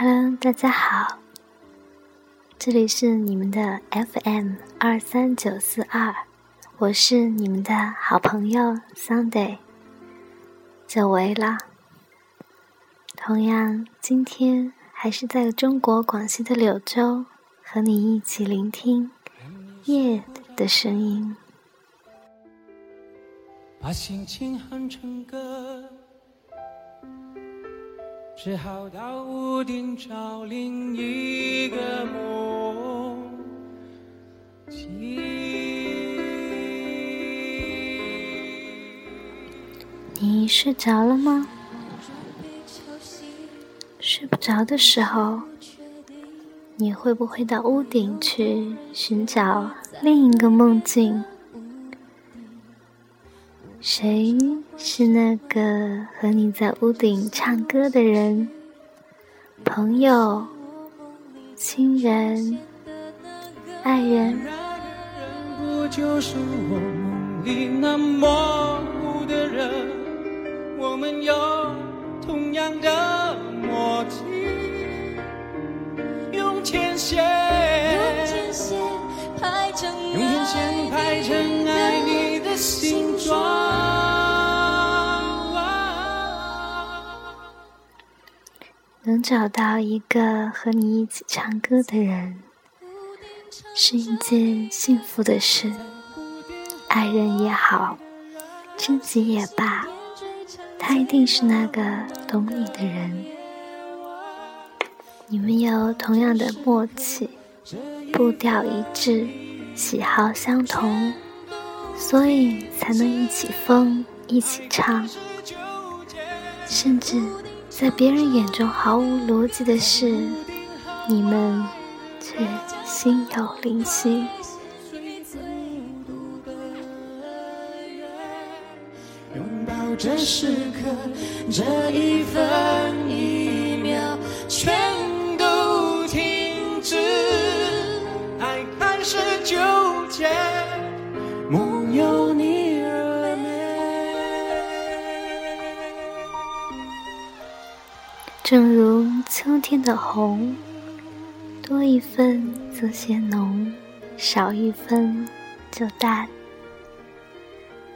Hello，大家好，这里是你们的 FM 二三九四二，我是你们的好朋友 Sunday，久违了。同样，今天还是在中国广西的柳州，和你一起聆听夜的声音。把心情哼成歌，只好到屋顶找另一个梦境。你睡着了吗？睡不着的时候，你会不会到屋顶去寻找另一个梦境？谁是那个和你在屋顶唱歌的人？朋友、亲人、爱人？不就是我梦里那模糊的人？我们有同样的默契，用天线，用天线排成爱你的形状。能找到一个和你一起唱歌的人，是一件幸福的事。爱人也好，知己也罢，他一定是那个懂你的人。你们有同样的默契，步调一致，喜好相同，所以才能一起疯，一起唱，甚至。在别人眼中毫无逻辑的事，你们却心有灵犀。拥抱这时刻，这一分一正如秋天的红，多一分则显浓，少一分就淡。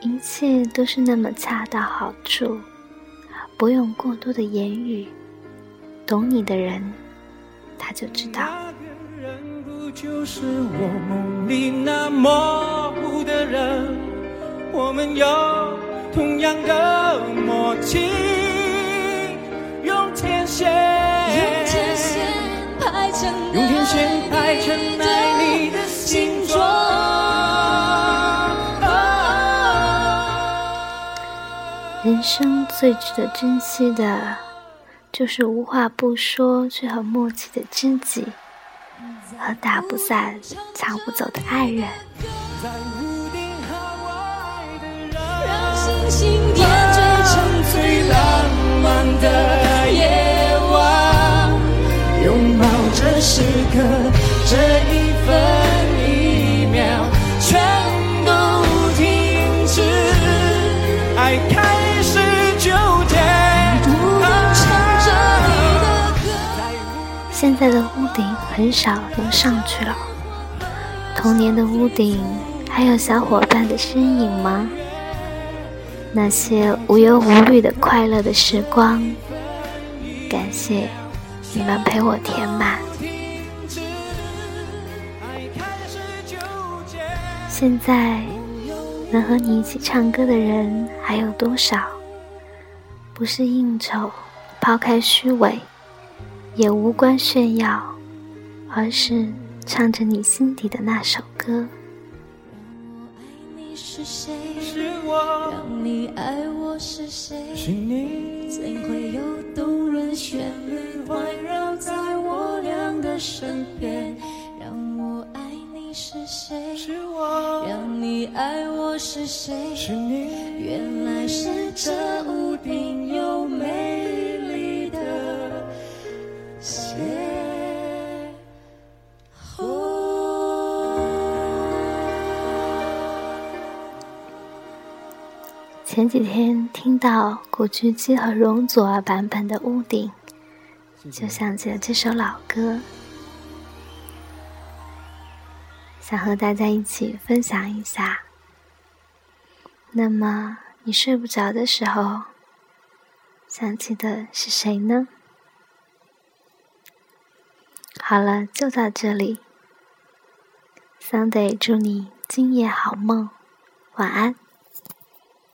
一切都是那么恰到好处，不用过多的言语。懂你的人，他就知道。我们有同样的默契。人生最值得珍惜的，就是无话不说却很默契的知己，和打不散、抢不走的爱人。让星星点缀成最浪漫的夜。拥抱这时刻，这一分一秒，全都停止，爱现在的屋顶很少能上去了，童年的屋顶还有小伙伴的身影吗？那些无忧无虑的快乐的时光，感谢。你们陪我填满。现在能和你一起唱歌的人还有多少？不是应酬，抛开虚伪，也无关炫耀，而是唱着你心底的那首歌。是我，让你爱我是谁？是你，怎会有动人旋律环绕在我俩的身边？让我爱你是谁？是我，让你爱我是谁？是你，原来是这屋前几天听到古巨基和容祖儿版本的《屋顶》，就想起了这首老歌，想和大家一起分享一下。那么，你睡不着的时候，想起的是谁呢？好了，就到这里。Sunday，祝你今夜好梦，晚安。